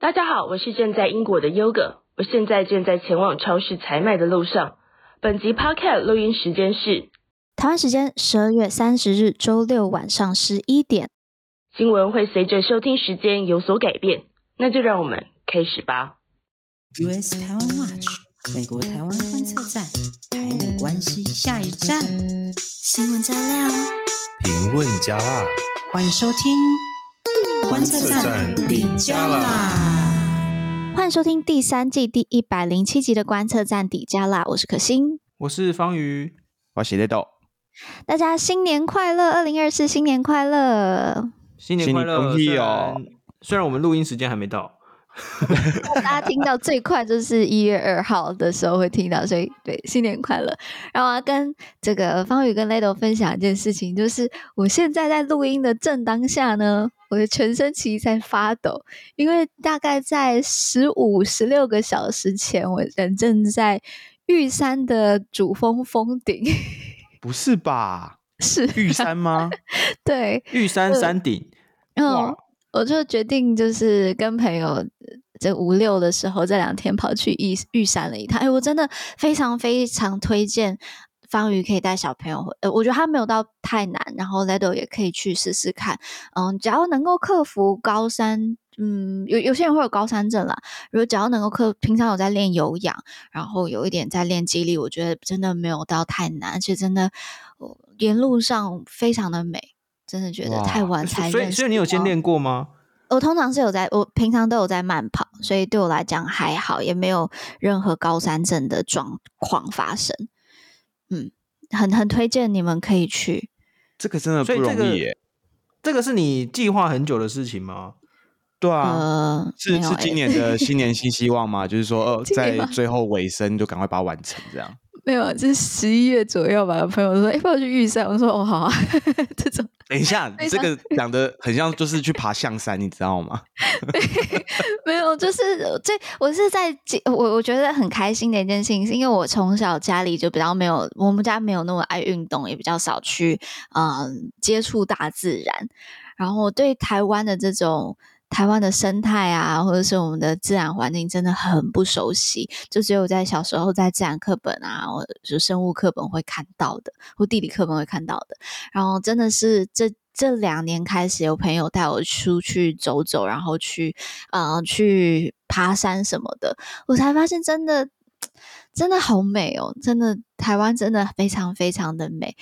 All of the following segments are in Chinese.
大家好，我是正在英国的 Yoga，，我现在正在前往超市采买的路上。本集 Podcast 录音时间是台湾时间十二月三十日周六晚上十一点。新闻会随着收听时间有所改变，那就让我们开始吧。US 台湾 Watch 美国台湾观测站，台美关系下一站。新闻加料，评论加辣，欢迎收听观测站底加啦。欢迎收听第三季第一百零七集的观测站底加啦，我是可心，我是方瑜，我是雷豆。大家新年快乐！二零二四新年快乐！新年快乐！虽然虽然我们录音时间还没到。大家听到最快就是一月二号的时候会听到，所以对，新年快乐！然后我要跟这个方宇跟雷豆分享一件事情，就是我现在在录音的正当下呢，我的全身其实在发抖，因为大概在十五、十六个小时前，我人正在玉山的主峰峰顶。不是吧？是玉山吗？对，玉山山顶。嗯。我就决定，就是跟朋友这五六的时候，这两天跑去玉玉山了一趟。哎，我真的非常非常推荐方瑜可以带小朋友回。呃，我觉得他没有到太难，然后 Ledo 也可以去试试看。嗯，只要能够克服高山，嗯，有有些人会有高山症啦。如果只要能够克，平常有在练有氧，然后有一点在练肌力，我觉得真的没有到太难，而且真的沿路上非常的美。真的觉得太晚才所以所以你有先练过吗？我通常是有在，我平常都有在慢跑，所以对我来讲还好，也没有任何高山症的状况发生。嗯，很很推荐你们可以去。这个真的不容易耶。这个、这个是你计划很久的事情吗？对啊，呃、是今年的新年新希望吗？就是说，呃，在最后尾声就赶快把它完成，这样。没有，就是十一月左右吧。朋友说：“哎，不要去玉山。”我说：“哦，好啊。”这种。等一下，你这个讲的很像，就是去爬象山，你知道吗？没有，就是这我是在我我觉得很开心的一件事情，是因为我从小家里就比较没有，我们家没有那么爱运动，也比较少去嗯接触大自然，然后我对台湾的这种。台湾的生态啊，或者是我们的自然环境，真的很不熟悉。就只有在小时候在自然课本啊，或者是生物课本会看到的，或地理课本会看到的。然后真的是这这两年开始，有朋友带我出去走走，然后去呃去爬山什么的，我才发现真的真的好美哦！真的台湾真的非常非常的美。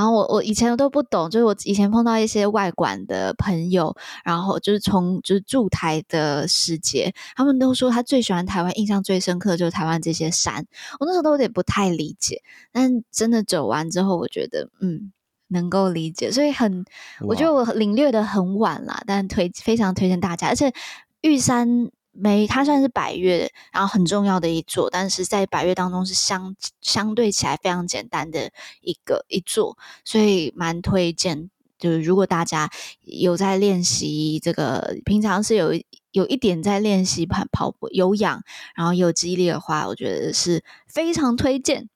然后我我以前都不懂，就是我以前碰到一些外馆的朋友，然后就是从就是驻台的时节，他们都说他最喜欢台湾，印象最深刻的就是台湾这些山。我那时候都有点不太理解，但真的走完之后，我觉得嗯能够理解，所以很我觉得我领略的很晚啦，但推非常推荐大家，而且玉山。没，它算是百岳，然后很重要的一座，但是在百岳当中是相相对起来非常简单的一个一座，所以蛮推荐。就是如果大家有在练习这个，平常是有有一点在练习跑跑步、有氧，然后有肌力的话，我觉得是非常推荐。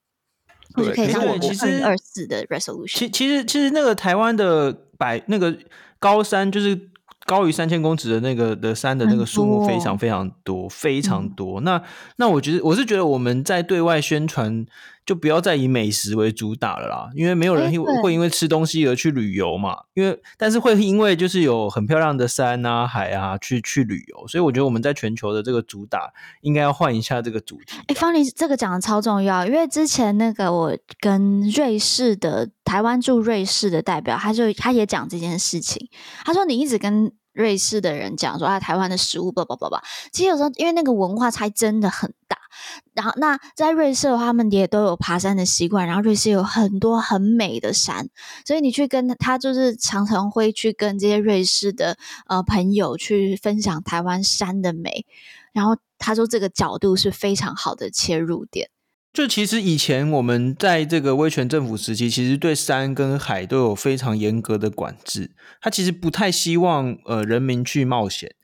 或者可以当我们二零二四的 resolution。其其实其实那个台湾的百那个高山就是。高于三千公尺的那个的山的那个数目非常非常多，多非常多。嗯、那那我觉得我是觉得我们在对外宣传就不要再以美食为主打了啦，因为没有人会会因为吃东西而去旅游嘛。因为但是会因为就是有很漂亮的山啊海啊去去旅游，所以我觉得我们在全球的这个主打应该要换一下这个主题。哎，方林这个讲的超重要，因为之前那个我跟瑞士的台湾驻瑞士的代表，他就他也讲这件事情，他说你一直跟。瑞士的人讲说啊，台湾的食物不不不不，其实有时候因为那个文化差真的很大。然后那在瑞士的话，他们也都有爬山的习惯。然后瑞士有很多很美的山，所以你去跟他，就是常常会去跟这些瑞士的呃朋友去分享台湾山的美。然后他说这个角度是非常好的切入点。就其实以前我们在这个威权政府时期，其实对山跟海都有非常严格的管制。他其实不太希望呃人民去冒险。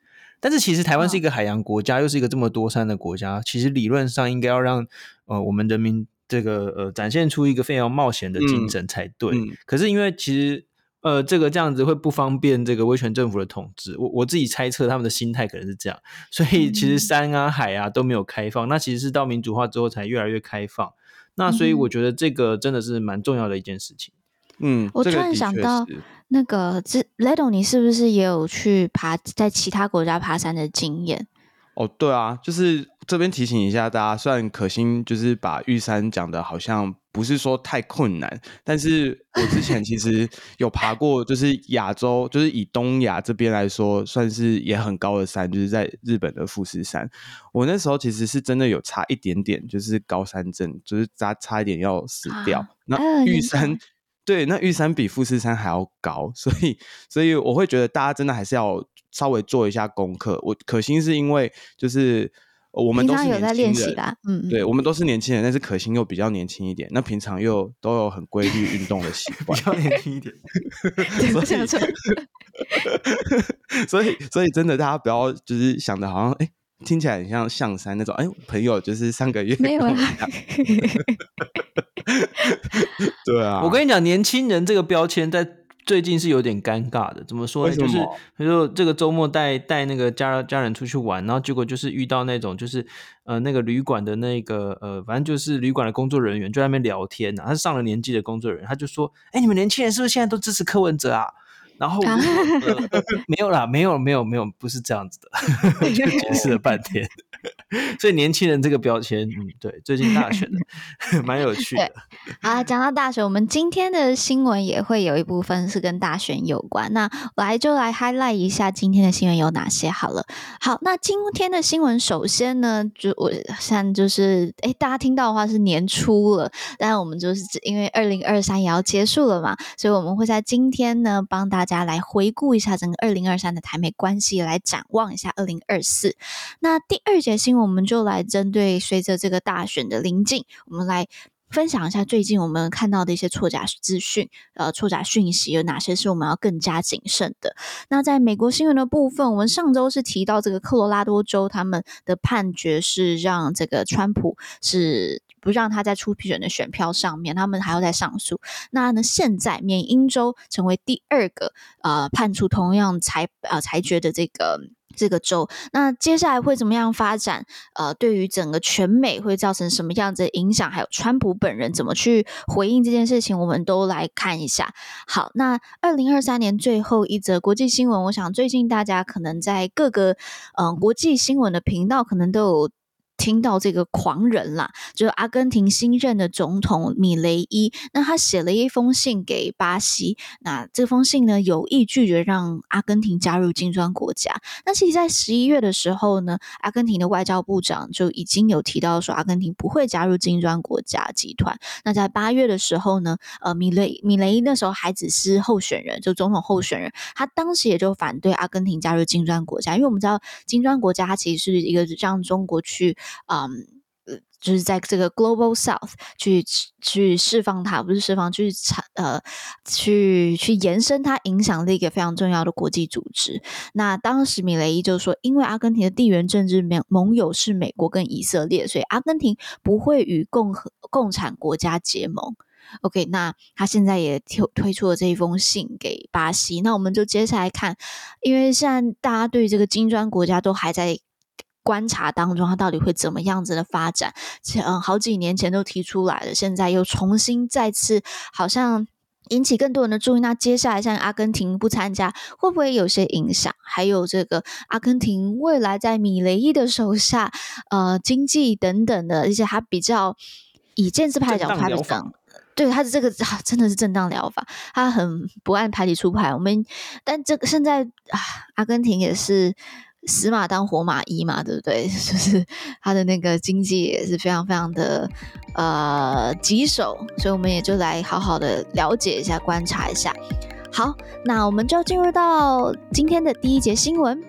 但是其实台湾是一个海洋国家，哦、又是一个这么多山的国家，其实理论上应该要让呃我们人民这个呃展现出一个非常冒险的精神才对。嗯嗯、可是因为其实呃，这个这样子会不方便这个威权政府的统治。我我自己猜测他们的心态可能是这样，所以其实山啊海啊都没有开放，那其实是到民主化之后才越来越开放。那所以我觉得这个真的是蛮重要的一件事情。嗯，我突然想到，那个这 Ledo，你是不是也有去爬在其他国家爬山的经验？哦，对啊，就是这边提醒一下大家，虽然可心就是把玉山讲的好像不是说太困难，但是我之前其实有爬过，就是亚洲，就是以东亚这边来说，算是也很高的山，就是在日本的富士山。我那时候其实是真的有差一点点，就是高山症，就是差差一点要死掉。啊、那玉山。对，那玉山比富士山还要高，所以，所以我会觉得大家真的还是要稍微做一下功课。我可心是因为就是我们都是年轻人，平常有在练习啦，嗯，对，我们都是年轻人，但是可心又比较年轻一点，那平常又都有很规律运动的习 惯，比较年轻一点，所以，所以，所以真的大家不要就是想的好像哎。听起来很像象山那种，哎，朋友就是上个月没有啦。对啊，我跟你讲，年轻人这个标签在最近是有点尴尬的。怎么说呢？就是比如说这个周末带带那个家家人出去玩，然后结果就是遇到那种就是呃那个旅馆的那个呃，反正就是旅馆的工作人员就在那边聊天呢、啊。他是上了年纪的工作人员，他就说：“哎，你们年轻人是不是现在都支持柯文哲啊？”然后、呃、没有啦，没有没有没有，不是这样子的，就解释了半天。所以年轻人这个标签，嗯，对，最近大选的蛮有趣的。啊，讲到大选，我们今天的新闻也会有一部分是跟大选有关。那来就来 highlight 一下今天的新闻有哪些好了。好，那今天的新闻首先呢，就我像就是，哎，大家听到的话是年初了，但我们就是因为二零二三也要结束了嘛，所以我们会在今天呢帮大家大家来回顾一下整个二零二三的台美关系，来展望一下二零二四。那第二节新闻。我们就来针对随着这个大选的临近，我们来分享一下最近我们看到的一些错假资讯，呃，错假讯息有哪些是我们要更加谨慎的。那在美国新闻的部分，我们上周是提到这个科罗拉多州他们的判决是让这个川普是不让他在初选的选票上面，他们还要再上诉。那呢，现在缅因州成为第二个呃判处同样裁呃裁决的这个。这个州，那接下来会怎么样发展？呃，对于整个全美会造成什么样子的影响？还有川普本人怎么去回应这件事情，我们都来看一下。好，那二零二三年最后一则国际新闻，我想最近大家可能在各个嗯、呃、国际新闻的频道可能都有。听到这个狂人啦，就是阿根廷新任的总统米雷伊，那他写了一封信给巴西，那这封信呢有意拒绝让阿根廷加入金砖国家。那其实，在十一月的时候呢，阿根廷的外交部长就已经有提到说，阿根廷不会加入金砖国家集团。那在八月的时候呢，呃，米雷米雷伊那时候还只是候选人，就总统候选人，他当时也就反对阿根廷加入金砖国家，因为我们知道金砖国家它其实是一个让中国去。嗯，就是在这个 Global South 去去释放它，不是释放，去产呃，去去延伸它影响力一个非常重要的国际组织。那当时米雷伊就说，因为阿根廷的地缘政治盟盟友是美国跟以色列，所以阿根廷不会与共和共产国家结盟。OK，那他现在也推推出了这一封信给巴西。那我们就接下来看，因为现在大家对这个金砖国家都还在。观察当中，它到底会怎么样子的发展？嗯，好几年前都提出来了，现在又重新再次，好像引起更多人的注意。那接下来像阿根廷不参加，会不会有些影响？还有这个阿根廷未来在米雷伊的手下，呃，经济等等的一些，他比较以建制派来讲，他比较对，他的这个真的是正当疗法，他很不按牌理出牌。我们但这个现在啊，阿根廷也是。死马当活马医嘛，对不对？就是他的那个经济也是非常非常的呃棘手，所以我们也就来好好的了解一下、观察一下。好，那我们就进入到今天的第一节新闻。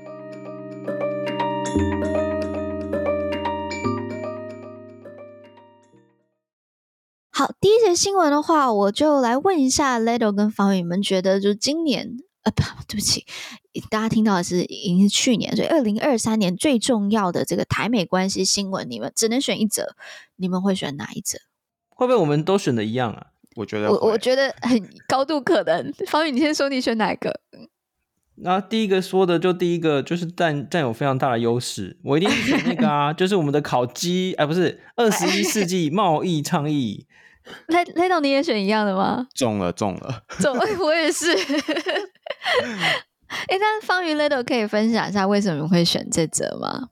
好，第一节新闻的话，我就来问一下 Ledo 跟方宇，你们觉得就今年？呃，不，对不起，大家听到的是已经是去年，所以二零二三年最重要的这个台美关系新闻，你们只能选一则，你们会选哪一则？会不会我们都选的一样啊？我觉得我我觉得很高度可能。方宇，你先说你选哪个？那第一个说的就第一个就是占占有非常大的优势，我一定是选那个啊，就是我们的烤鸡，哎，不是二十一世纪 贸易倡议。雷雷导，你也选一样的吗？中了，中了，中了，我也是。哎，但方娱 Little 可以分享一下为什么会选这则吗？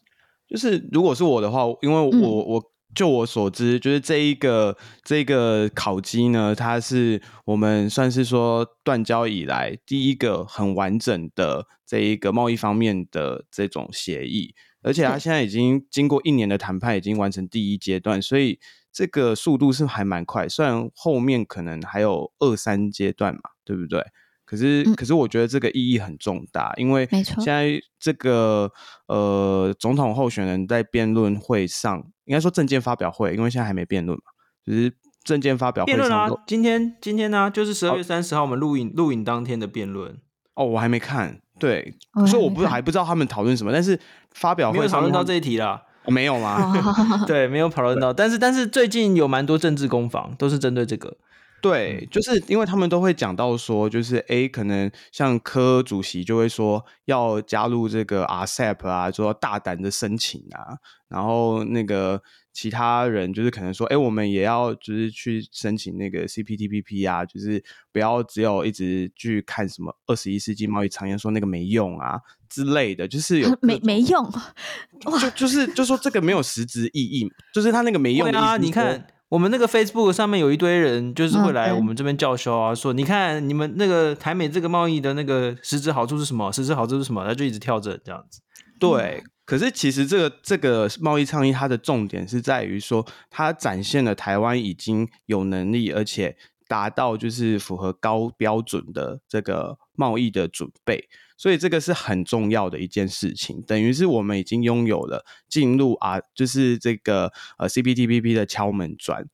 就是如果是我的话，因为我、嗯、我就我所知，就是这一个这一个烤鸡呢，它是我们算是说断交以来第一个很完整的这一个贸易方面的这种协议，而且它现在已经经过一年的谈判，已经完成第一阶段，所以这个速度是还蛮快，虽然后面可能还有二三阶段嘛，对不对？可是，可是我觉得这个意义很重大，因为现在这个呃总统候选人在辩论会上，应该说政见发表会，因为现在还没辩论嘛，就是政见发表会上。辩论啊，今天今天呢、啊，就是十二月三十号我们录影录影当天的辩论。哦，我还没看，对，所以我不还不知道他们讨论什么，但是发表会上没有讨论到这一题啦。哦、没有吗？对，没有讨论到，但是但是最近有蛮多政治攻防，都是针对这个。对，就是因为他们都会讲到说，就是哎，可能像科主席就会说要加入这个 RCEP 啊，说大胆的申请啊，然后那个其他人就是可能说，哎，我们也要就是去申请那个 CPTPP 啊，就是不要只有一直去看什么二十一世纪贸易倡议，说那个没用啊之类的，就是有 没没用，就就是就说这个没有实质意义，就是他那个没用的意思，啊，你看。我们那个 Facebook 上面有一堆人，就是会来我们这边叫嚣啊，说你看你们那个台美这个贸易的那个实质好处是什么？实质好处是什么？他就一直跳着这样子。对，可是其实这个这个贸易倡议它的重点是在于说，它展现了台湾已经有能力，而且达到就是符合高标准的这个贸易的准备。所以这个是很重要的一件事情，等于是我们已经拥有了进入啊，就是这个呃 CPTPP 的敲门砖。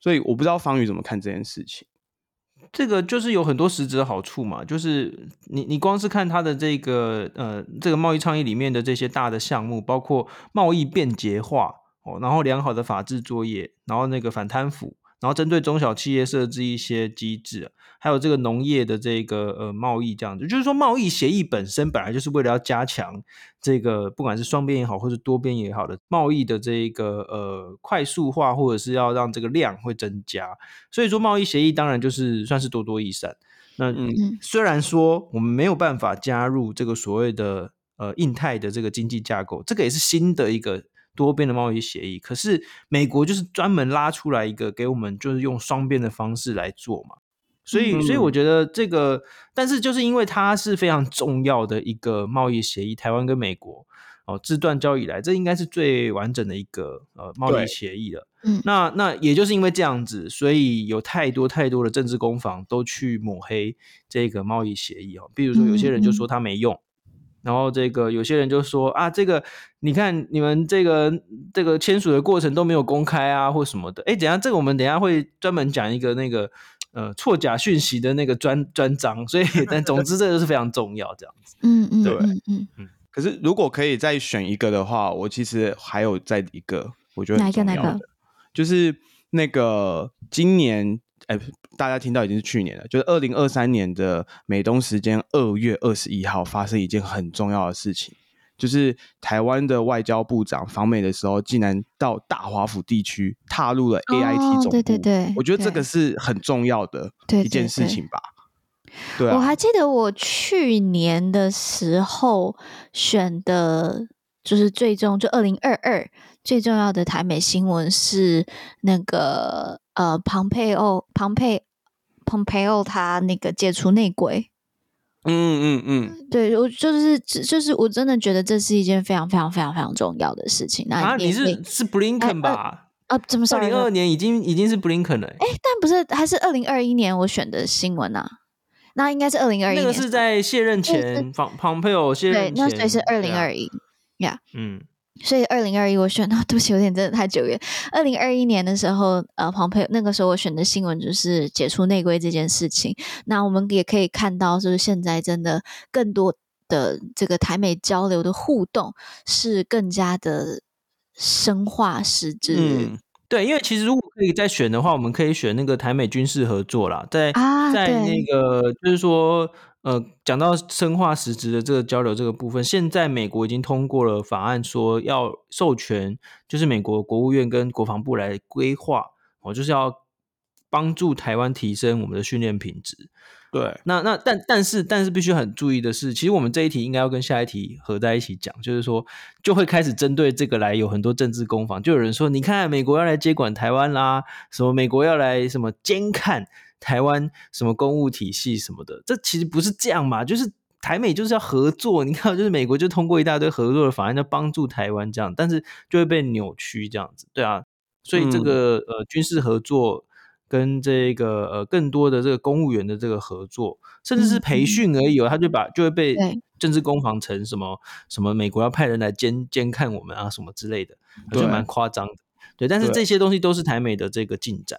所以我不知道方宇怎么看这件事情。这个就是有很多实质的好处嘛，就是你你光是看它的这个呃这个贸易倡议里面的这些大的项目，包括贸易便捷化哦，然后良好的法制作业，然后那个反贪腐。然后针对中小企业设置一些机制，还有这个农业的这个呃贸易这样子，就是说贸易协议本身本来就是为了要加强这个不管是双边也好，或是多边也好的贸易的这个呃快速化，或者是要让这个量会增加。所以说贸易协议当然就是算是多多益善。那嗯，虽然说我们没有办法加入这个所谓的呃印太的这个经济架构，这个也是新的一个。多边的贸易协议，可是美国就是专门拉出来一个给我们，就是用双边的方式来做嘛。所以，嗯、所以我觉得这个，但是就是因为它是非常重要的一个贸易协议，台湾跟美国哦自断交以来，这应该是最完整的一个呃贸易协议了。嗯，那那也就是因为这样子，所以有太多太多的政治攻防都去抹黑这个贸易协议哦。比如说，有些人就说它没用。嗯嗯然后这个有些人就说啊，这个你看你们这个这个签署的过程都没有公开啊，或什么的。哎，等下这个我们等下会专门讲一个那个呃错假讯息的那个专专章。所以，但总之这个是非常重要，这样子。嗯嗯，对，嗯嗯嗯。可是如果可以再选一个的话，我其实还有再一个，我觉得哪一个哪个？就是那个今年。哎，大家听到已经是去年了，就是二零二三年的美东时间二月二十一号发生一件很重要的事情，就是台湾的外交部长访美的时候，竟然到大华府地区踏入了 AIT 总部。对对对，我觉得这个是很重要的一件事情吧。对，我还记得我去年的时候选的，就是最终就二零二二最重要的台美新闻是那个。呃，庞佩奥，庞佩，庞佩奥，他那个解除内鬼，嗯嗯嗯，对我就是就是我真的觉得这是一件非常非常非常非常重要的事情。那啊，你是是布林肯吧？啊，怎么说二零二二年已经已经是布林肯了？哎，但不是，还是二零二一年我选的新闻啊？那应该是二零二一年，那个是在卸任前，庞庞佩奥卸任前，对，那所以是二零二一呀，嗯。所以二零二一我选的，对不起，有点真的太久远。二零二一年的时候，呃，庞佩那个时候我选的新闻就是解除内规这件事情。那我们也可以看到，就是现在真的更多的这个台美交流的互动是更加的深化实质。嗯，对，因为其实如果可以再选的话，我们可以选那个台美军事合作啦，在、啊、在那个就是说，呃，讲到深化实质的这个交流这个部分，现在美国已经通过了法案，说要授权，就是美国国务院跟国防部来规划，哦，就是要帮助台湾提升我们的训练品质。对，那那但但是但是必须很注意的是，其实我们这一题应该要跟下一题合在一起讲，就是说就会开始针对这个来有很多政治攻防，就有人说，你看美国要来接管台湾啦，什么美国要来什么监看台湾什么公务体系什么的，这其实不是这样嘛，就是台美就是要合作，你看就是美国就通过一大堆合作的法案，要帮助台湾这样，但是就会被扭曲这样子，对啊，所以这个、嗯、呃军事合作。跟这个呃更多的这个公务员的这个合作，甚至是培训而已哦，他就把就会被政治攻防成什么什么美国要派人来监监看我们啊什么之类的，就蛮夸张的。对，但是这些东西都是台美的这个进展。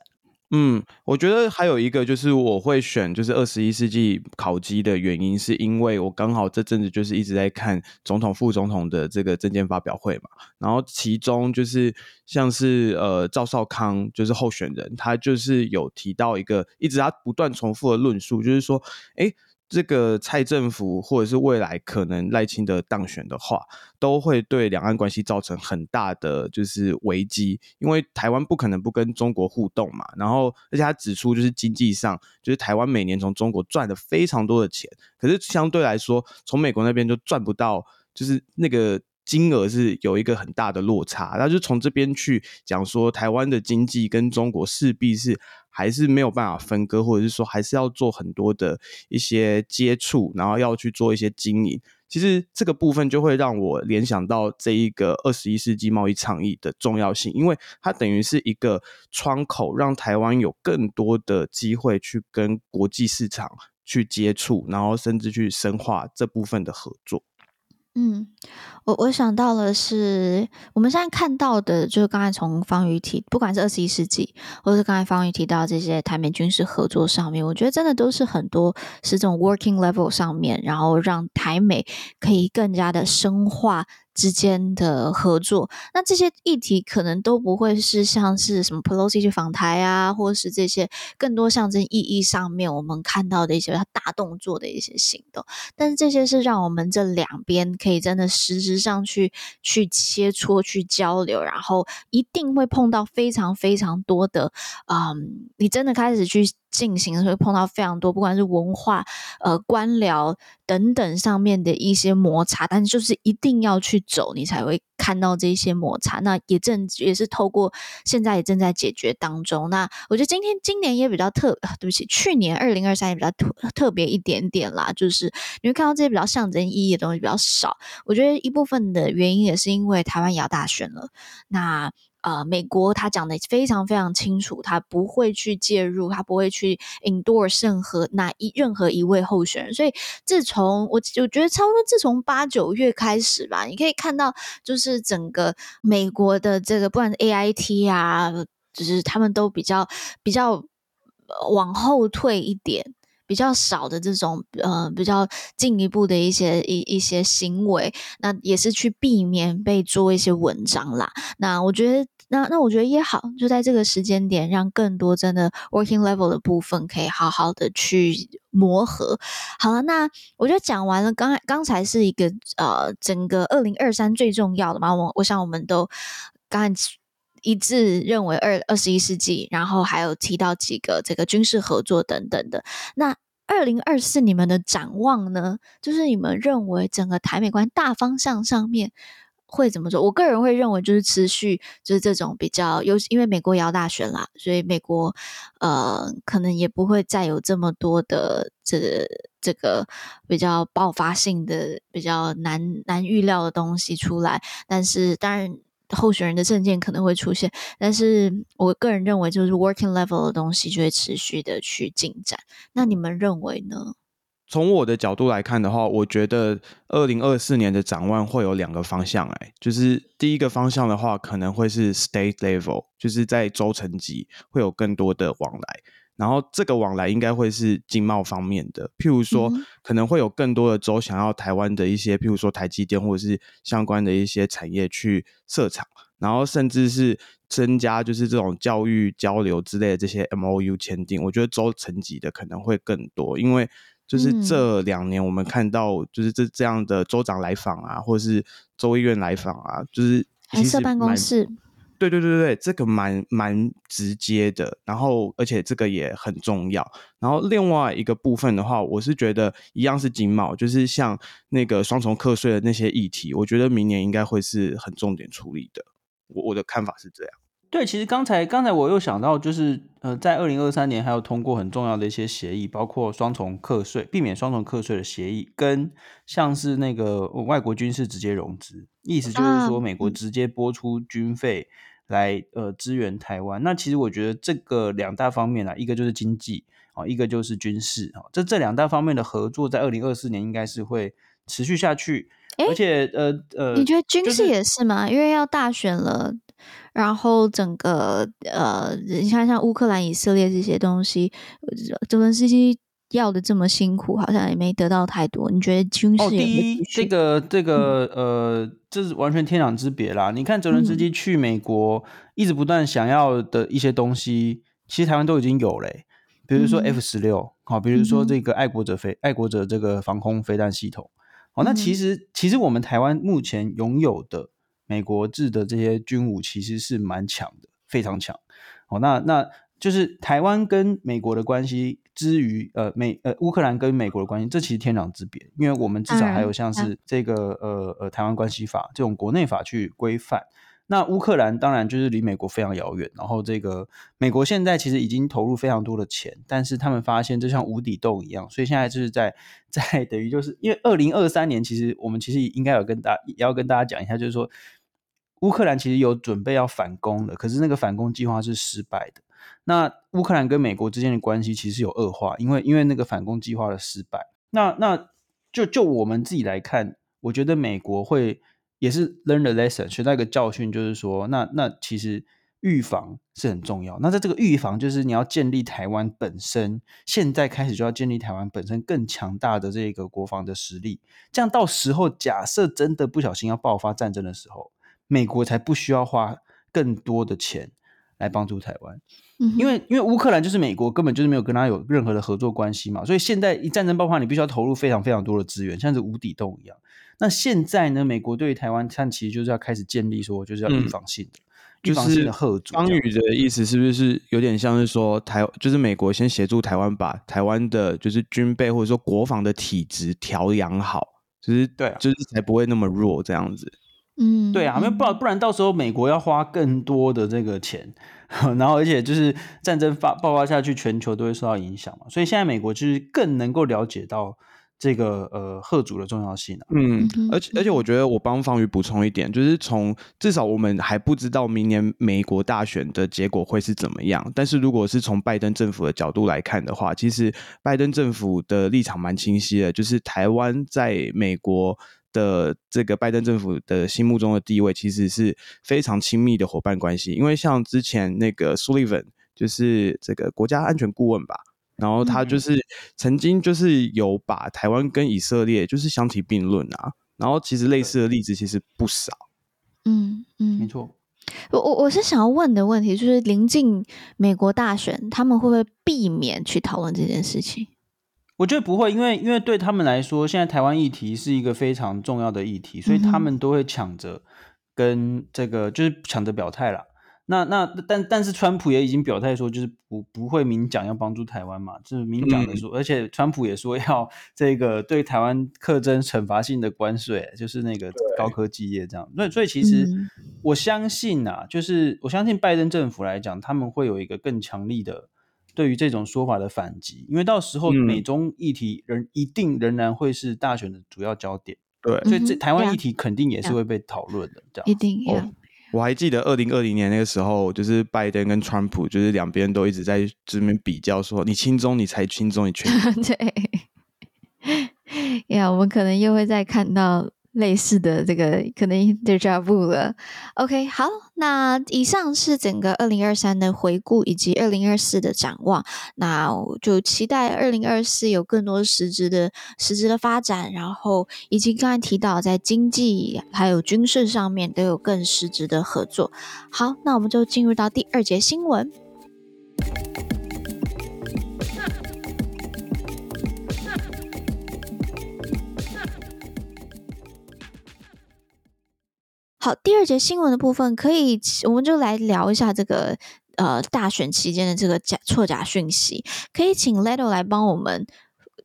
嗯，我觉得还有一个就是我会选就是二十一世纪考基的原因，是因为我刚好这阵子就是一直在看总统、副总统的这个证件发表会嘛，然后其中就是像是呃赵少康就是候选人，他就是有提到一个一直他不断重复的论述，就是说，诶这个蔡政府或者是未来可能赖清德当选的话，都会对两岸关系造成很大的就是危机，因为台湾不可能不跟中国互动嘛。然后，而且他指出，就是经济上，就是台湾每年从中国赚的非常多的钱，可是相对来说，从美国那边就赚不到，就是那个金额是有一个很大的落差。那就从这边去讲说，台湾的经济跟中国势必是。还是没有办法分割，或者是说还是要做很多的一些接触，然后要去做一些经营。其实这个部分就会让我联想到这一个二十一世纪贸易倡议的重要性，因为它等于是一个窗口，让台湾有更多的机会去跟国际市场去接触，然后甚至去深化这部分的合作。嗯，我我想到了是我们现在看到的，就是刚才从方瑜提，不管是二十一世纪，或是刚才方瑜提到这些台美军事合作上面，我觉得真的都是很多是这种 working level 上面，然后让台美可以更加的深化。之间的合作，那这些议题可能都不会是像是什么 Pelosi 去访台啊，或是这些更多象征意义上面我们看到的一些大动作的一些行动，但是这些是让我们这两边可以真的实质上去去切磋、去交流，然后一定会碰到非常非常多的，嗯，你真的开始去。进行的时候碰到非常多，不管是文化、呃官僚等等上面的一些摩擦，但是就是一定要去走，你才会看到这些摩擦。那也正也是透过现在也正在解决当中。那我觉得今天今年也比较特，对不起，去年二零二三也比较特特别一点点啦，就是你会看到这些比较象征意义的东西比较少。我觉得一部分的原因也是因为台湾也要大选了，那。呃，美国他讲的非常非常清楚，他不会去介入，他不会去 endorse 任何哪一任何一位候选人。所以，自从我我觉得差不多自从八九月开始吧，你可以看到，就是整个美国的这个，不管是 AIT 啊，就是他们都比较比较往后退一点。比较少的这种呃比较进一步的一些一一些行为，那也是去避免被做一些文章啦。那我觉得那那我觉得也好，就在这个时间点，让更多真的 working level 的部分可以好好的去磨合。好了，那我觉得讲完了，刚才刚才是一个呃整个二零二三最重要的嘛，我我想我们都刚才。一致认为二二十一世纪，然后还有提到几个这个军事合作等等的。那二零二四你们的展望呢？就是你们认为整个台美关大方向上面会怎么做？我个人会认为就是持续，就是这种比较，尤其因为美国也要大选啦，所以美国呃可能也不会再有这么多的这这个比较爆发性的、比较难难预料的东西出来。但是当然。候选人的政见可能会出现，但是我个人认为，就是 working level 的东西就会持续的去进展。那你们认为呢？从我的角度来看的话，我觉得二零二四年的展望会有两个方向。哎，就是第一个方向的话，可能会是 state level，就是在州层级会有更多的往来。然后这个往来应该会是经贸方面的，譬如说可能会有更多的州想要台湾的一些，譬如说台积电或者是相关的一些产业去设厂。然后甚至是增加就是这种教育交流之类的这些 MOU 签订，我觉得州层级的可能会更多，因为就是这两年我们看到就是这这样的州长来访啊，或者是州议院来访啊，就是还设办公室。对对对对，这个蛮蛮直接的，然后而且这个也很重要。然后另外一个部分的话，我是觉得一样是经贸，就是像那个双重课税的那些议题，我觉得明年应该会是很重点处理的。我我的看法是这样。对，其实刚才刚才我又想到，就是呃，在二零二三年还有通过很重要的一些协议，包括双重课税、避免双重课税的协议，跟像是那个外国军事直接融资，意思就是说美国直接拨出军费。来呃支援台湾，那其实我觉得这个两大方面啊，一个就是经济啊，一个就是军事啊，这这两大方面的合作，在二零二四年应该是会持续下去。欸、而且呃呃，你觉得军事也是吗？就是、因为要大选了，然后整个呃，你看像乌克兰、以色列这些东西，泽连斯基要的这么辛苦，好像也没得到太多。你觉得军事也？哦，第一，这个这个呃。这是完全天壤之别啦！你看泽伦斯基去美国，一直不断想要的一些东西，嗯、其实台湾都已经有嘞，比如说 F 十六，好，比如说这个爱国者飞、爱国者这个防空飞弹系统，哦，那其实其实我们台湾目前拥有的美国制的这些军武，其实是蛮强的，非常强。哦，那那就是台湾跟美国的关系。之于呃美呃乌克兰跟美国的关系，这其实天壤之别，因为我们至少还有像是这个呃呃台湾关系法这种国内法去规范。那乌克兰当然就是离美国非常遥远，然后这个美国现在其实已经投入非常多的钱，但是他们发现就像无底洞一样，所以现在就是在在等于就是因为二零二三年其实我们其实应该有跟大也要跟大家讲一下，就是说乌克兰其实有准备要反攻的，可是那个反攻计划是失败的。那乌克兰跟美国之间的关系其实有恶化，因为因为那个反攻计划的失败。那那就就我们自己来看，我觉得美国会也是 learn the lesson，学到一个教训，就是说，那那其实预防是很重要。那在这个预防，就是你要建立台湾本身，现在开始就要建立台湾本身更强大的这个国防的实力，这样到时候假设真的不小心要爆发战争的时候，美国才不需要花更多的钱来帮助台湾。因为因为乌克兰就是美国根本就是没有跟他有任何的合作关系嘛，所以现在一战争爆发，你必须要投入非常非常多的资源，像是无底洞一样。那现在呢，美国对于台湾，它其实就是要开始建立说，就是要预防性的、嗯、预防性的合作。方宇的意思是不是有点像是说台，就是美国先协助台湾把台湾的就是军备或者说国防的体质调养好，就是对、啊，就是才不会那么弱这样子。嗯，对啊，没有不然不然到时候美国要花更多的这个钱。然后，而且就是战争发爆发下去，全球都会受到影响嘛。所以现在美国就是更能够了解到这个呃吓阻的重要性啊。嗯，而且而且我觉得我帮方宇补充一点，就是从至少我们还不知道明年美国大选的结果会是怎么样。但是如果是从拜登政府的角度来看的话，其实拜登政府的立场蛮清晰的，就是台湾在美国。的这个拜登政府的心目中的地位，其实是非常亲密的伙伴关系。因为像之前那个 Sullivan，就是这个国家安全顾问吧，然后他就是曾经就是有把台湾跟以色列就是相提并论啊。然后其实类似的例子其实不少。嗯嗯，没错。我我我是想要问的问题就是，临近美国大选，他们会不会避免去讨论这件事情？我觉得不会，因为因为对他们来说，现在台湾议题是一个非常重要的议题，所以他们都会抢着跟这个就是抢着表态啦。那那但但是川普也已经表态说，就是不不会明讲要帮助台湾嘛，就是明讲的说，嗯、而且川普也说要这个对台湾课征惩罚性的关税，就是那个高科技业这样。所以所以其实我相信啊，就是我相信拜登政府来讲，他们会有一个更强力的。对于这种说法的反击，因为到时候美中议题仍一定仍然会是大选的主要焦点，对，所以这台湾议题肯定也是会被讨论的，这样一定要。我还记得二零二零年那个时候，就是拜登跟川普，就是两边都一直在这边比较，说你亲中，你才亲中，你全 对。呀，我们可能又会再看到类似的这个可能 deja vu 了。OK，好，那以上是整个二零二三的回顾以及二零二四的展望。那我就期待二零二四有更多实质的实质的发展，然后以及刚才提到在经济还有军事上面都有更实质的合作。好，那我们就进入到第二节新闻。好，第二节新闻的部分，可以，我们就来聊一下这个呃大选期间的这个假错假讯息。可以请 Leto 来帮我们，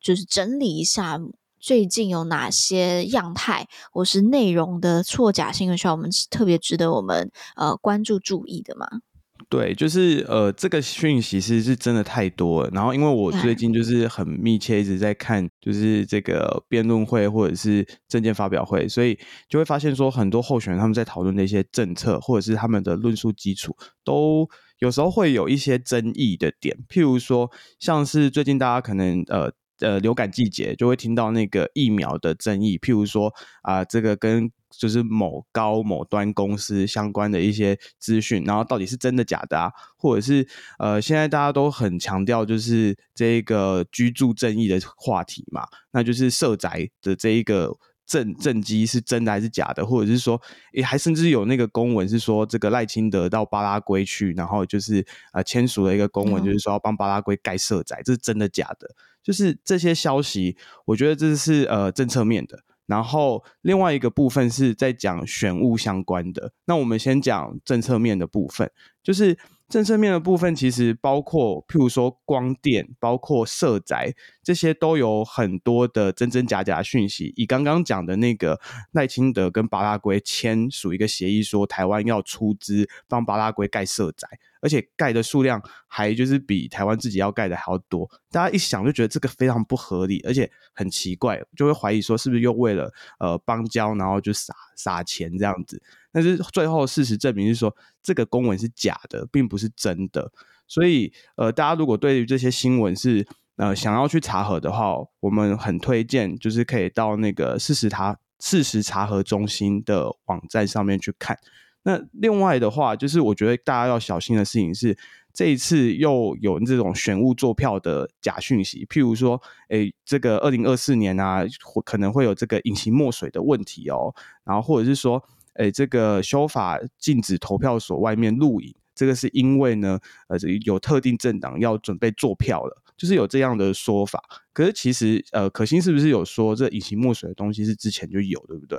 就是整理一下最近有哪些样态或是内容的错假新闻，需要我们特别值得我们呃关注注意的吗？对，就是呃，这个讯息是是真的太多了。然后，因为我最近就是很密切一直在看，就是这个辩论会或者是政见发表会，所以就会发现说，很多候选人他们在讨论的一些政策或者是他们的论述基础，都有时候会有一些争议的点。譬如说，像是最近大家可能呃。呃，流感季节就会听到那个疫苗的争议，譬如说啊、呃，这个跟就是某高某端公司相关的一些资讯，然后到底是真的假的啊？或者是呃，现在大家都很强调就是这个居住正义的话题嘛，那就是社宅的这一个政政绩是真的还是假的？或者是说，也还甚至有那个公文是说这个赖清德到巴拉圭去，然后就是呃签署了一个公文，就是说要帮巴拉圭盖社宅，这是真的假的？就是这些消息，我觉得这是呃政策面的。然后另外一个部分是在讲选物相关的。那我们先讲政策面的部分，就是政策面的部分其实包括譬如说光电，包括社宅，这些都有很多的真真假假讯息。以刚刚讲的那个赖清德跟巴拉圭签署一个协议，说台湾要出资帮巴拉圭盖社宅。而且盖的数量还就是比台湾自己要盖的还要多，大家一想就觉得这个非常不合理，而且很奇怪，就会怀疑说是不是又为了呃邦交，然后就撒撒钱这样子。但是最后事实证明是说这个公文是假的，并不是真的。所以呃，大家如果对于这些新闻是呃想要去查核的话，我们很推荐就是可以到那个事实查事实查核中心的网站上面去看。那另外的话，就是我觉得大家要小心的事情是，这一次又有这种选务作票的假讯息，譬如说，诶，这个二零二四年啊，可能会有这个隐形墨水的问题哦，然后或者是说，诶，这个修法禁止投票所外面录影，这个是因为呢，呃，有特定政党要准备作票了，就是有这样的说法。可是其实，呃，可心是不是有说这隐形墨水的东西是之前就有，对不对？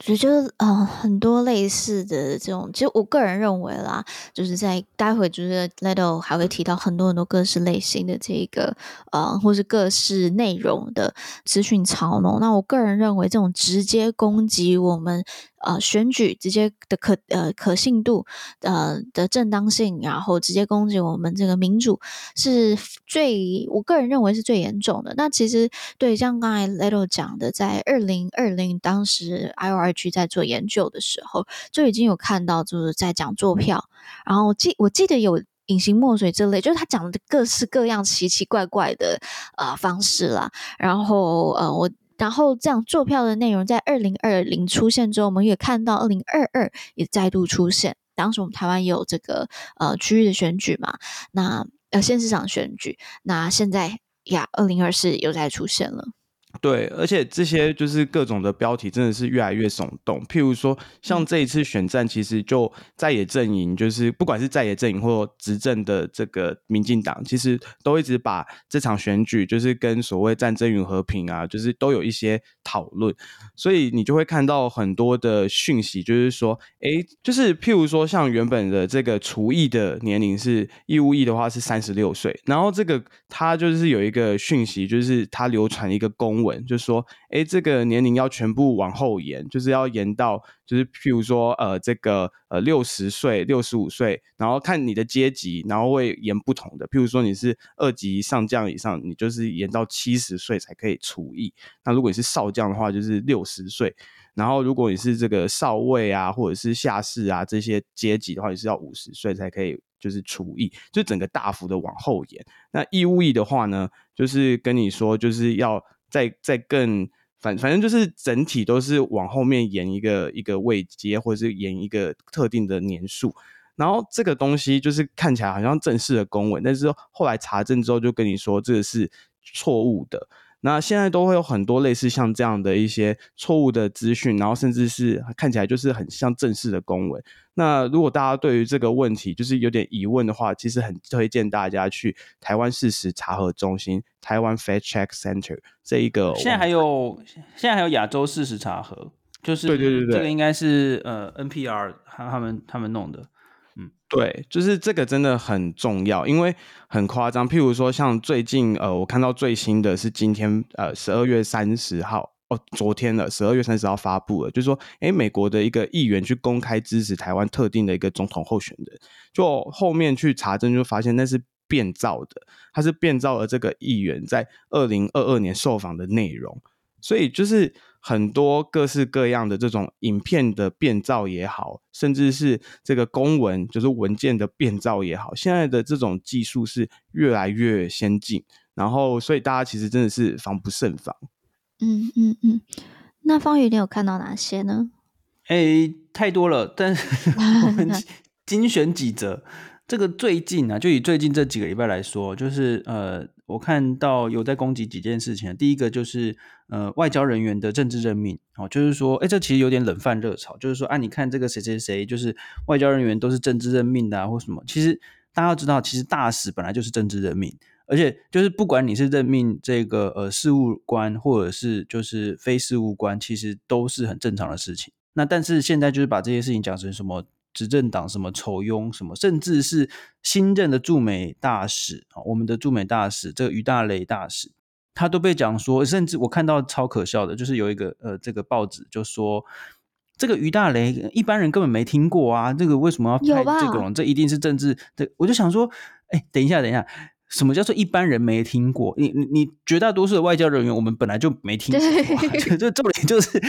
所以就呃很多类似的这种，其实我个人认为啦，就是在待会就是 Leto 还会提到很多很多各式类型的这个呃，或是各式内容的资讯嘲弄。那我个人认为，这种直接攻击我们。呃，选举直接的可呃可信度呃的正当性，然后直接攻击我们这个民主，是最我个人认为是最严重的。那其实对，像刚才 Leto 讲的，在二零二零当时 IORG 在做研究的时候，就已经有看到就是在讲作票，然后记我记得有隐形墨水之类，就是他讲的各式各样奇奇怪怪的呃方式啦。然后呃我。然后这样坐票的内容在二零二零出现之后，我们也看到二零二二也再度出现。当时我们台湾也有这个呃区域的选举嘛，那呃县市长选举，那现在呀二零二四又再出现了。对，而且这些就是各种的标题真的是越来越耸动。譬如说，像这一次选战，其实就在野阵营，就是不管是在野阵营或执政的这个民进党，其实都一直把这场选举就是跟所谓战争与和平啊，就是都有一些讨论。所以你就会看到很多的讯息，就是说，哎，就是譬如说，像原本的这个厨役的年龄是义务役的话是三十六岁，然后这个他就是有一个讯息，就是他流传一个公文，就是说，哎，这个年龄要全部往后延，就是要延到，就是譬如说，呃，这个呃六十岁、六十五岁，然后看你的阶级，然后会延不同的。譬如说你是二级上将以上，你就是延到七十岁才可以除役。那如果你是少将的话，就是六十岁。然后如果你是这个少尉啊，或者是下士啊这些阶级的话，你是要五十岁才可以。就是除役，就整个大幅的往后延。那义务役的话呢，就是跟你说，就是要再再更反反正就是整体都是往后面延一个一个位阶，或者是延一个特定的年数。然后这个东西就是看起来好像正式的公文，但是后来查证之后就跟你说这个是错误的。那现在都会有很多类似像这样的一些错误的资讯，然后甚至是看起来就是很像正式的公文。那如果大家对于这个问题就是有点疑问的话，其实很推荐大家去台湾事实查核中心台湾 Fact Check Center 这一个。现在还有现在还有亚洲事实查核，就是对对对对，这个应该是呃 NPR 他他们他们弄的。对，就是这个真的很重要，因为很夸张。譬如说，像最近呃，我看到最新的是今天呃十二月三十号哦，昨天了，十二月三十号发布了，就是说，诶，美国的一个议员去公开支持台湾特定的一个总统候选人，就后面去查证就发现那是变造的，他是变造了这个议员在二零二二年受访的内容，所以就是。很多各式各样的这种影片的变造也好，甚至是这个公文，就是文件的变造也好，现在的这种技术是越来越先进，然后所以大家其实真的是防不胜防。嗯嗯嗯，那方宇，你有看到哪些呢？哎、欸，太多了，但是 我们精选几则。这个最近啊，就以最近这几个礼拜来说，就是呃，我看到有在攻击几件事情。第一个就是呃，外交人员的政治任命，哦，就是说，哎，这其实有点冷饭热炒，就是说，啊，你看这个谁谁谁，就是外交人员都是政治任命的啊，或什么。其实大家要知道，其实大使本来就是政治任命，而且就是不管你是任命这个呃事务官，或者是就是非事务官，其实都是很正常的事情。那但是现在就是把这些事情讲成什么？执政党什么丑庸什么，甚至是新任的驻美大使啊，我们的驻美大使这个于大雷大使，他都被讲说，甚至我看到超可笑的，就是有一个呃这个报纸就说，这个于大雷一般人根本没听过啊，这个为什么要拍这个？这一定是政治。对，我就想说，哎，等一下，等一下，什么叫做一般人没听过？你你你绝大多数的外交人员，我们本来就没听过，啊，就这重点就是。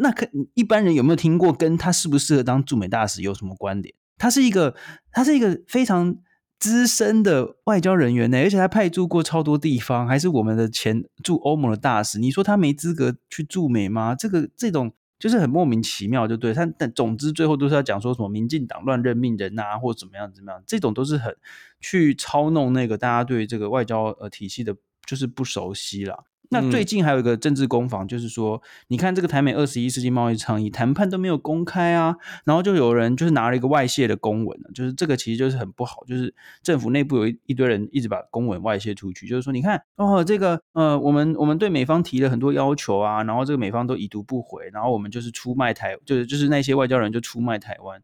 那可一般人有没有听过？跟他适不适合当驻美大使有什么关联？他是一个，他是一个非常资深的外交人员呢，而且他派驻过超多地方，还是我们的前驻欧盟的大使。你说他没资格去驻美吗？这个这种就是很莫名其妙，就对他。但总之最后都是要讲说什么民进党乱任命人啊，或怎么样怎么样，这种都是很去操弄那个大家对这个外交呃体系的，就是不熟悉了。那最近还有一个政治攻防，就是说，你看这个台美二十一世纪贸易倡议谈判都没有公开啊，然后就有人就是拿了一个外泄的公文，就是这个其实就是很不好，就是政府内部有一一堆人一直把公文外泄出去，就是说，你看哦，这个呃，我们我们对美方提了很多要求啊，然后这个美方都已读不回，然后我们就是出卖台，就是就是那些外交人就出卖台湾。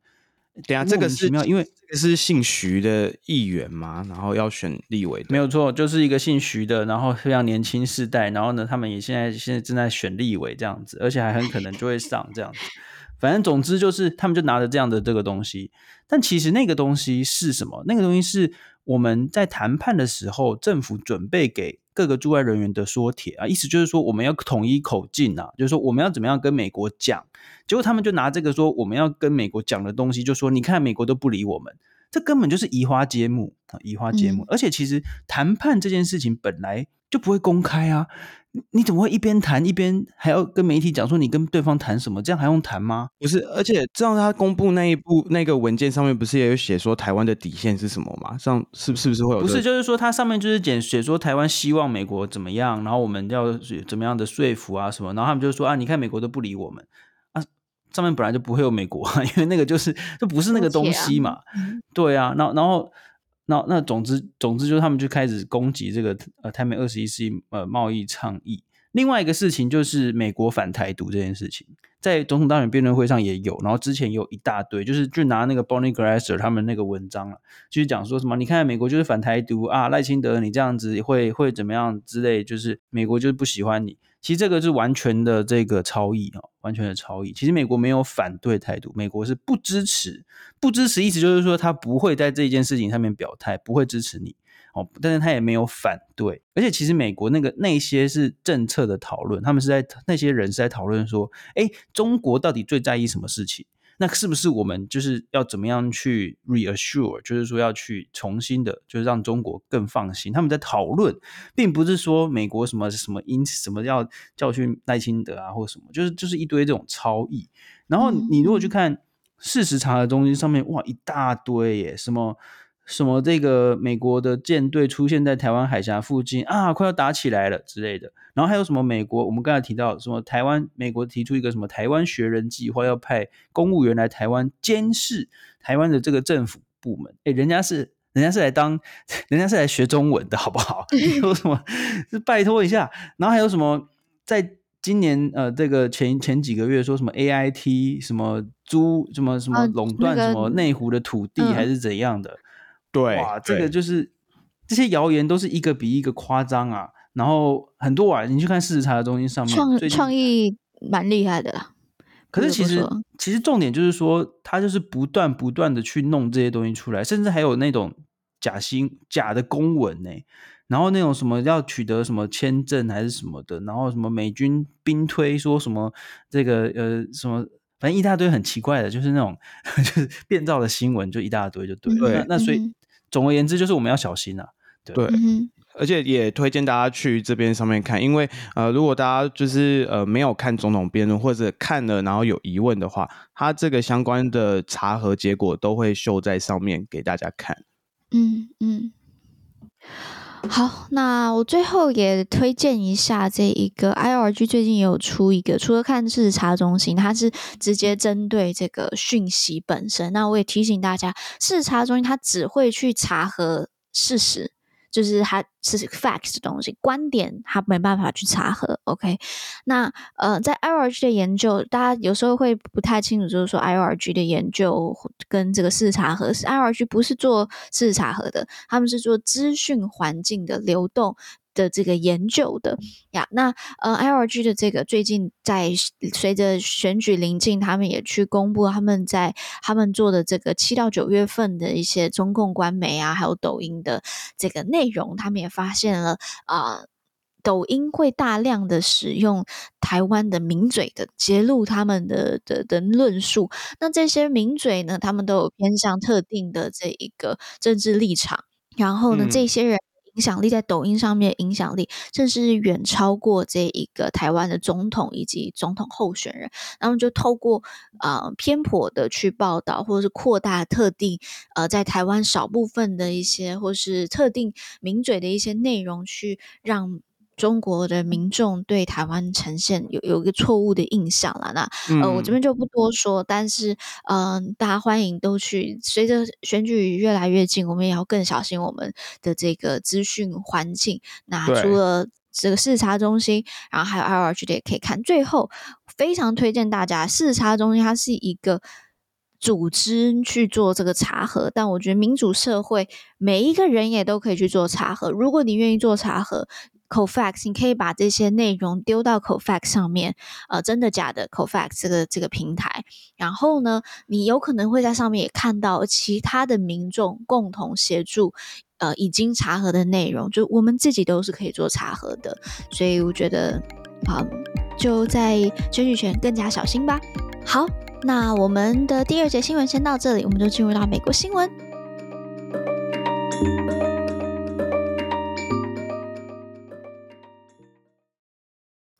等下，这个是因为这个是姓徐的议员嘛，然后要选立委的，没有错，就是一个姓徐的，然后非常年轻世代，然后呢，他们也现在现在正在选立委这样子，而且还很可能就会上这样子。反正总之就是他们就拿着这样的这个东西，但其实那个东西是什么？那个东西是我们在谈判的时候，政府准备给各个驻外人员的说帖啊，意思就是说我们要统一口径啊，就是说我们要怎么样跟美国讲。结果他们就拿这个说我们要跟美国讲的东西，就说你看美国都不理我们，这根本就是移花接木啊，移花接木。而且其实谈判这件事情本来就不会公开啊，你怎么会一边谈一边还要跟媒体讲说你跟对方谈什么？这样还用谈吗？不是，而且这样他公布那一部那个文件上面不是也有写说台湾的底线是什么吗？这样是是不是会有？不是，就是说它上面就是简写说台湾希望美国怎么样，然后我们要怎么样的说服啊什么，然后他们就说啊，你看美国都不理我们啊。上面本来就不会有美国，因为那个就是就不是那个东西嘛。啊对啊，然后然后那那总之总之就是他们就开始攻击这个呃台美二十一世纪呃贸易倡议。另外一个事情就是美国反台独这件事情，在总统大选辩论会上也有，然后之前有一大堆，就是就拿那个 Bonnie Glasser 他们那个文章啊，就是讲说什么你看美国就是反台独啊，赖清德你这样子会会怎么样之类，就是美国就是不喜欢你。其实这个是完全的这个超意啊，完全的超意。其实美国没有反对态度，美国是不支持，不支持意思就是说他不会在这件事情上面表态，不会支持你哦。但是他也没有反对，而且其实美国那个那些是政策的讨论，他们是在那些人是在讨论说，哎，中国到底最在意什么事情？那是不是我们就是要怎么样去 reassure，就是说要去重新的，就是让中国更放心？他们在讨论，并不是说美国什么什么因什么要教训赖清德啊，或什么，就是就是一堆这种超译。然后你如果去看事实查的东西上面，哇，一大堆耶，什么。什么？这个美国的舰队出现在台湾海峡附近啊，快要打起来了之类的。然后还有什么？美国我们刚才提到什么？台湾美国提出一个什么台湾学人计划，要派公务员来台湾监视台湾的这个政府部门。哎，人家是人家是来当，人家是来学中文的，好不好？说什么？是拜托一下。然后还有什么？在今年呃，这个前前几个月说什么 AIT 什么租什么什么垄断什么内湖的土地还是怎样的？对，哇，这个就是这些谣言都是一个比一个夸张啊！然后很多啊，你去看事实查核中心上面，创创意蛮厉害的啦。可是其实其实重点就是说，他就是不断不断的去弄这些东西出来，甚至还有那种假新假的公文呢，然后那种什么要取得什么签证还是什么的，然后什么美军兵推说什么这个呃什么。反正一大堆很奇怪的，就是那种 就是变造的新闻，就一大堆，就对了。对，那所以总而言之，就是我们要小心啊。对，对而且也推荐大家去这边上面看，因为呃，如果大家就是呃没有看总统辩论，或者看了然后有疑问的话，他这个相关的查核结果都会秀在上面给大家看。嗯嗯。好，那我最后也推荐一下这一个 IORG 最近也有出一个，除了看事实查中心，它是直接针对这个讯息本身。那我也提醒大家，事实查中心它只会去查核事实。就是它是 facts 的东西，观点它没办法去查核。OK，那呃，在 IORG 的研究，大家有时候会不太清楚，就是说 IORG 的研究跟这个市查核是 IORG 不是做市查核的，他们是做资讯环境的流动。的这个研究的呀，那呃，IORG 的这个最近在随着选举临近，他们也去公布他们在他们做的这个七到九月份的一些中共官媒啊，还有抖音的这个内容，他们也发现了啊、呃，抖音会大量的使用台湾的名嘴的揭露他们的的的论述，那这些名嘴呢，他们都有偏向特定的这一个政治立场，然后呢，嗯、这些人。影响力在抖音上面影响力，甚至远超过这一个台湾的总统以及总统候选人。那么就透过呃偏颇的去报道，或者是扩大特定呃在台湾少部分的一些，或是特定名嘴的一些内容，去让。中国的民众对台湾呈现有有一个错误的印象了，那呃我这边就不多说，但是嗯、呃，大家欢迎都去。随着选举越来越近，我们也要更小心我们的这个资讯环境。那除了这个视察中心，然后还有 IORG 的也可以看。最后非常推荐大家，视察中心它是一个组织去做这个查核，但我觉得民主社会每一个人也都可以去做查核。如果你愿意做查核。Cofacts，你可以把这些内容丢到 Cofacts 上面，呃，真的假的 Cofacts 这个这个平台，然后呢，你有可能会在上面也看到其他的民众共同协助，呃，已经查核的内容，就我们自己都是可以做查核的，所以我觉得，啊、就在选举前更加小心吧。好，那我们的第二节新闻先到这里，我们就进入到美国新闻。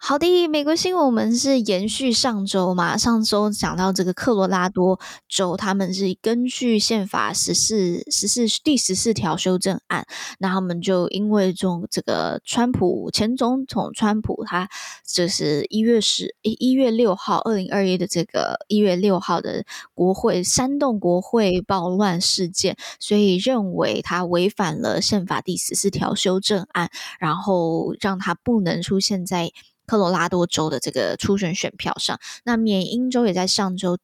好的，美国新闻，我们是延续上周嘛，上周讲到这个科罗拉多州，他们是根据宪法十四十四第十四条修正案，那他们就因为中这个川普前总统川普，他就是一月十一一月六号二零二一的这个一月六号的国会煽动国会暴乱事件，所以认为他违反了宪法第十四条修正案，然后让他不能出现在。科罗拉多州的这个初选选票上，那缅因州也在上周，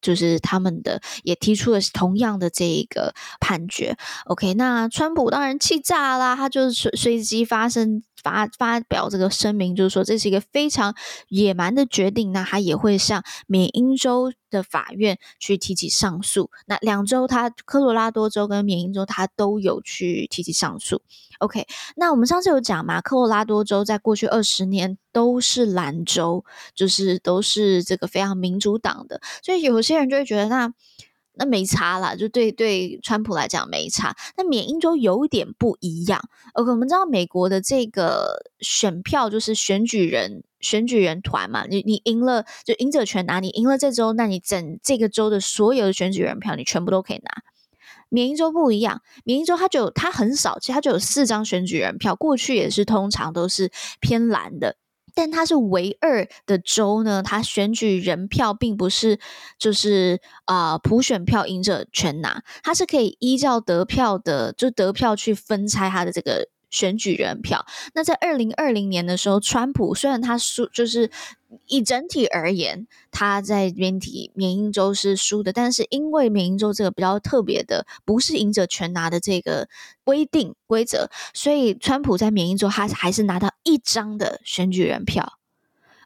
就是他们的也提出了同样的这一个判决。OK，那川普当然气炸啦，他就随随机发生发发表这个声明，就是说这是一个非常野蛮的决定。那他也会向缅因州的法院去提起上诉。那两州，他科罗拉多州跟缅因州，他都有去提起上诉。OK，那我们上次有讲嘛，科罗拉多州在过去二十年都是蓝州，就是都是这个非常民主党的，所以有些人就会觉得那。那没差啦，就对对，川普来讲没差。那缅因州有点不一样。OK，我们知道美国的这个选票就是选举人选举人团嘛，你你赢了就赢者全拿，你赢了这州，那你整这个州的所有的选举人票你全部都可以拿。缅因州不一样，缅因州它就它很少，其实它就有四张选举人票，过去也是通常都是偏蓝的。但它是唯二的州呢，它选举人票并不是就是啊、普选票赢者全拿，它是可以依照得票的就得票去分拆它的这个选举人票。那在二零二零年的时候，川普虽然他输，就是以整体而言，他在缅体缅因州是输的，但是因为缅因州这个比较特别的，不是赢者全拿的这个规定规则，所以川普在缅因州他还是拿到一张的选举人票。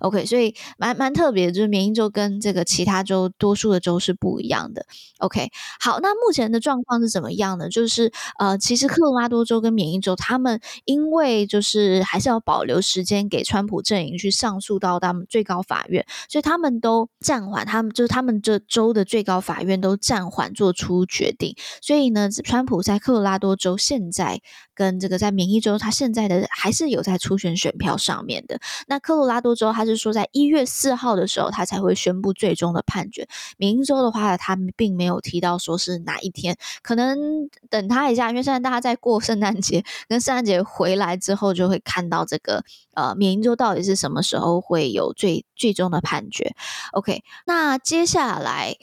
OK，所以蛮蛮特别，就是缅因州跟这个其他州多数的州是不一样的。OK，好，那目前的状况是怎么样呢？就是呃，其实科罗拉多州跟缅因州，他们因为就是还是要保留时间给川普阵营去上诉到他们最高法院，所以他们都暂缓，他们就是他们这州的最高法院都暂缓做出决定。所以呢，川普在科罗拉多州现在跟这个在缅因州，他现在的还是有在初选选票上面的。那科罗拉多州他是。说在一月四号的时候，他才会宣布最终的判决。缅因州的话，他并没有提到说是哪一天，可能等他一下，因为现在大家在过圣诞节，跟圣诞节回来之后，就会看到这个呃，缅因州到底是什么时候会有最最终的判决。OK，那接下来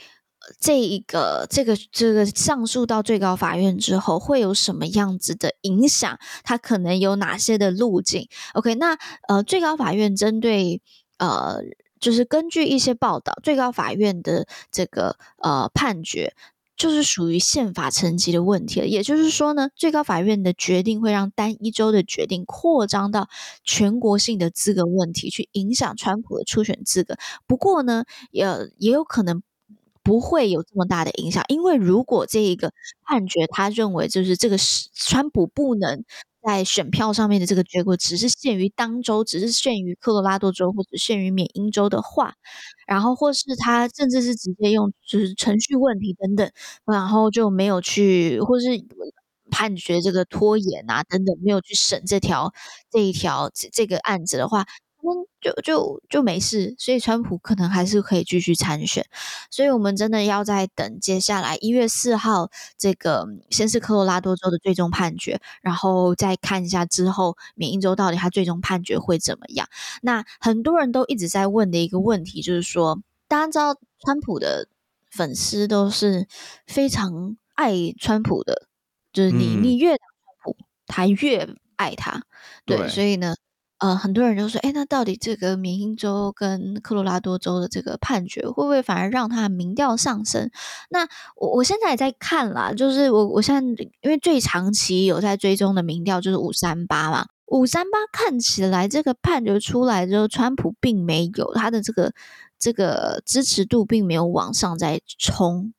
这一个这个这个上诉到最高法院之后，会有什么样子的影响？它可能有哪些的路径？OK，那呃，最高法院针对。呃，就是根据一些报道，最高法院的这个呃判决，就是属于宪法层级的问题了。也就是说呢，最高法院的决定会让单一州的决定扩张到全国性的资格问题，去影响川普的初选资格。不过呢，也也有可能不会有这么大的影响，因为如果这一个判决他认为就是这个是川普不能。在选票上面的这个结果只是限于当州，只是限于科罗拉多州或者限于缅因州的话，然后或是他甚至是直接用就是程序问题等等，然后就没有去或是判决这个拖延啊等等，没有去审这条这一条这这个案子的话。嗯，就就就没事，所以川普可能还是可以继续参选，所以我们真的要在等接下来一月四号这个先是科罗拉多州的最终判决，然后再看一下之后缅因州到底他最终判决会怎么样。那很多人都一直在问的一个问题就是说，大家知道川普的粉丝都是非常爱川普的，就是你、嗯、你越他越爱他，对，对所以呢。呃，很多人就说，诶，那到底这个缅因州跟科罗拉多州的这个判决，会不会反而让他民调上升？那我我现在也在看啦，就是我我现在因为最长期有在追踪的民调就是五三八嘛，五三八看起来这个判决出来之后，川普并没有他的这个这个支持度并没有往上再冲。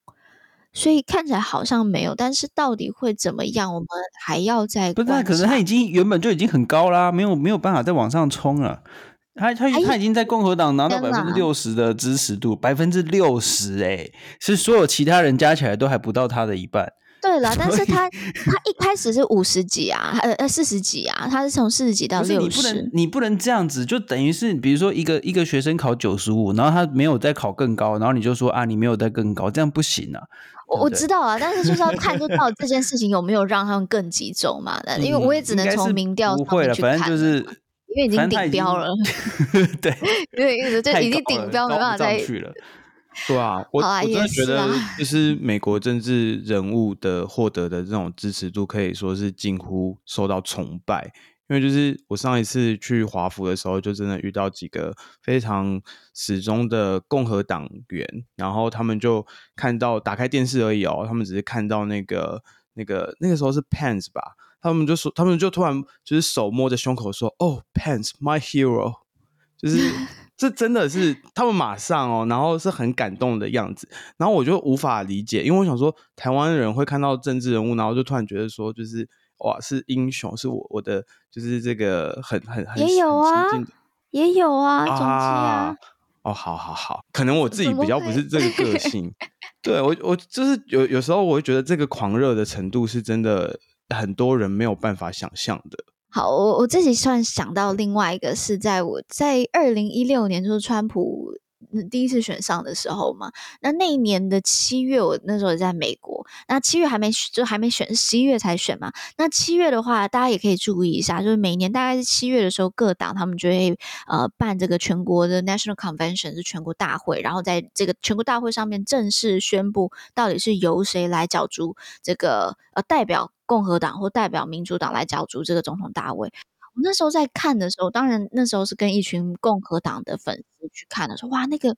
所以看起来好像没有，但是到底会怎么样？我们还要再。不是，可能他已经原本就已经很高啦，没有没有办法再往上冲了。他他他已经在共和党拿到百分之六十的支持度，百分之六十，哎，是所有其他人加起来都还不到他的一半。对了，但是他他一开始是五十几啊，呃呃四十几啊，他是从四十几到六十。你不能你不能这样子，就等于是比如说一个一个学生考九十五，然后他没有再考更高，然后你就说啊你没有再更高，这样不行啊。我我知道啊，但是就是要看就到这件事情有没有让他们更集中嘛。那、因为我也只能从民调上面去看，反正就是因为已经顶标了。对，因为一直就已经顶标，没办法再去了。对啊，我我真的觉得，就是美国政治人物的获得的这种支持度，可以说是近乎受到崇拜。因为就是我上一次去华府的时候，就真的遇到几个非常始终的共和党员，然后他们就看到打开电视而已哦，他们只是看到那个那个那个时候是 Pence 吧。他们就说，他们就突然就是手摸着胸口说：“哦，Pence，my hero。”就是这真的是他们马上哦，然后是很感动的样子，然后我就无法理解，因为我想说，台湾人会看到政治人物，然后就突然觉得说，就是哇，是英雄，是我我的，就是这个很很很也有啊，也有啊，总之啊。哦，好好好，可能我自己比较不是这个个性，对我我就是有有时候我会觉得这个狂热的程度是真的很多人没有办法想象的。好，我我自己算想到另外一个是在我在二零一六年就是川普。第一次选上的时候嘛，那那一年的七月，我那时候在美国。那七月还没就还没选，十一月才选嘛。那七月的话，大家也可以注意一下，就是每年大概是七月的时候，各党他们就会呃办这个全国的 National Convention 是全国大会，然后在这个全国大会上面正式宣布到底是由谁来角逐这个呃代表共和党或代表民主党来角逐这个总统大位。我那时候在看的时候，当然那时候是跟一群共和党的粉丝去看的，说哇，那个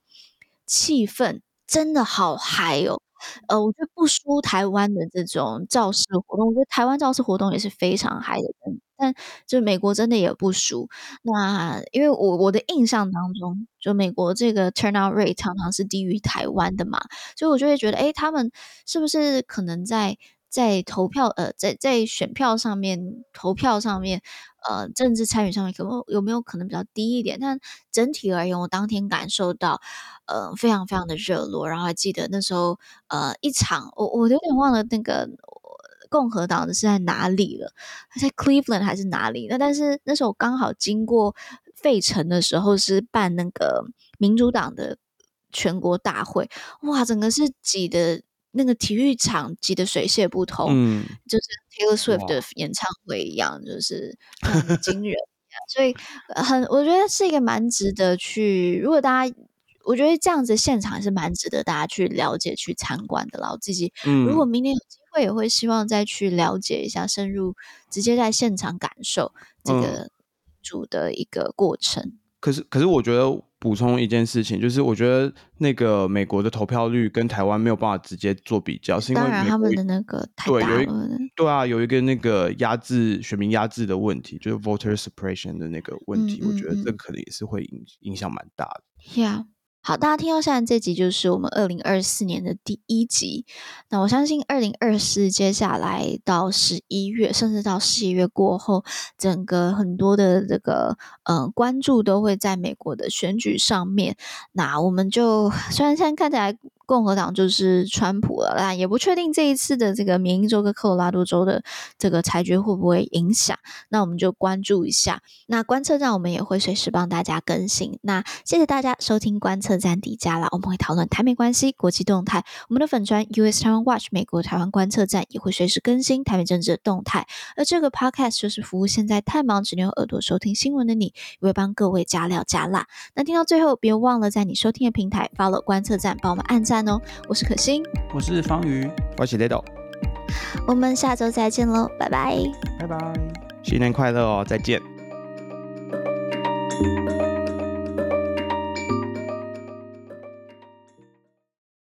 气氛真的好嗨哦！呃，我觉得不输台湾的这种造势活动，我觉得台湾造势活动也是非常嗨的，但就美国真的也不输。那因为我我的印象当中，就美国这个 turnout rate 常常是低于台湾的嘛，所以我就会觉得，哎，他们是不是可能在在投票呃，在在选票上面投票上面。呃，政治参与上面可能有没有可能比较低一点？但整体而言，我当天感受到，呃，非常非常的热络。然后还记得那时候，呃，一场我我有点忘了那个共和党的是在哪里了，在 Cleveland 还是哪里？那但是那时候刚好经过费城的时候，是办那个民主党的全国大会，哇，整个是挤的。那个体育场挤得水泄不通，嗯，就是 Taylor Swift 的演唱会一样，就是 很惊人。所以很，我觉得是一个蛮值得去。如果大家，我觉得这样子现场还是蛮值得大家去了解、去参观的啦。我自己，如果明年有机会，也会希望再去了解一下，深入直接在现场感受这个主的一个过程。嗯、可是，可是我觉得。补充一件事情，就是我觉得那个美国的投票率跟台湾没有办法直接做比较，是因为他们的那个。对，有一对啊，有一个那个压制选民压制的问题，就是 voter suppression 的那个问题，嗯嗯嗯，我觉得这个可能也是会影影响蛮大的。Yeah. 好，大家听到现在这集就是我们二零二四年的第一集。那我相信二零二四接下来到十一月，甚至到十一月过后，整个很多的这个呃关注都会在美国的选举上面。那我们就虽然现在看起来。共和党就是川普了，但也不确定这一次的这个缅因州跟科罗拉多州的这个裁决会不会影响。那我们就关注一下。那观测站我们也会随时帮大家更新。那谢谢大家收听观测站底加啦，我们会讨论台美关系、国际动态。我们的粉专 US Taiwan Watch 美国台湾观测站也会随时更新台美政治的动态。而这个 Podcast 就是服务现在太忙只能用耳朵收听新闻的你，也会帮各位加料加辣。那听到最后，别忘了在你收听的平台 follow 观测站，帮我们按赞。哦，我是可心，我是方瑜，我是雷豆，我们下周再见喽，拜拜，拜拜，新年快乐哦，再见。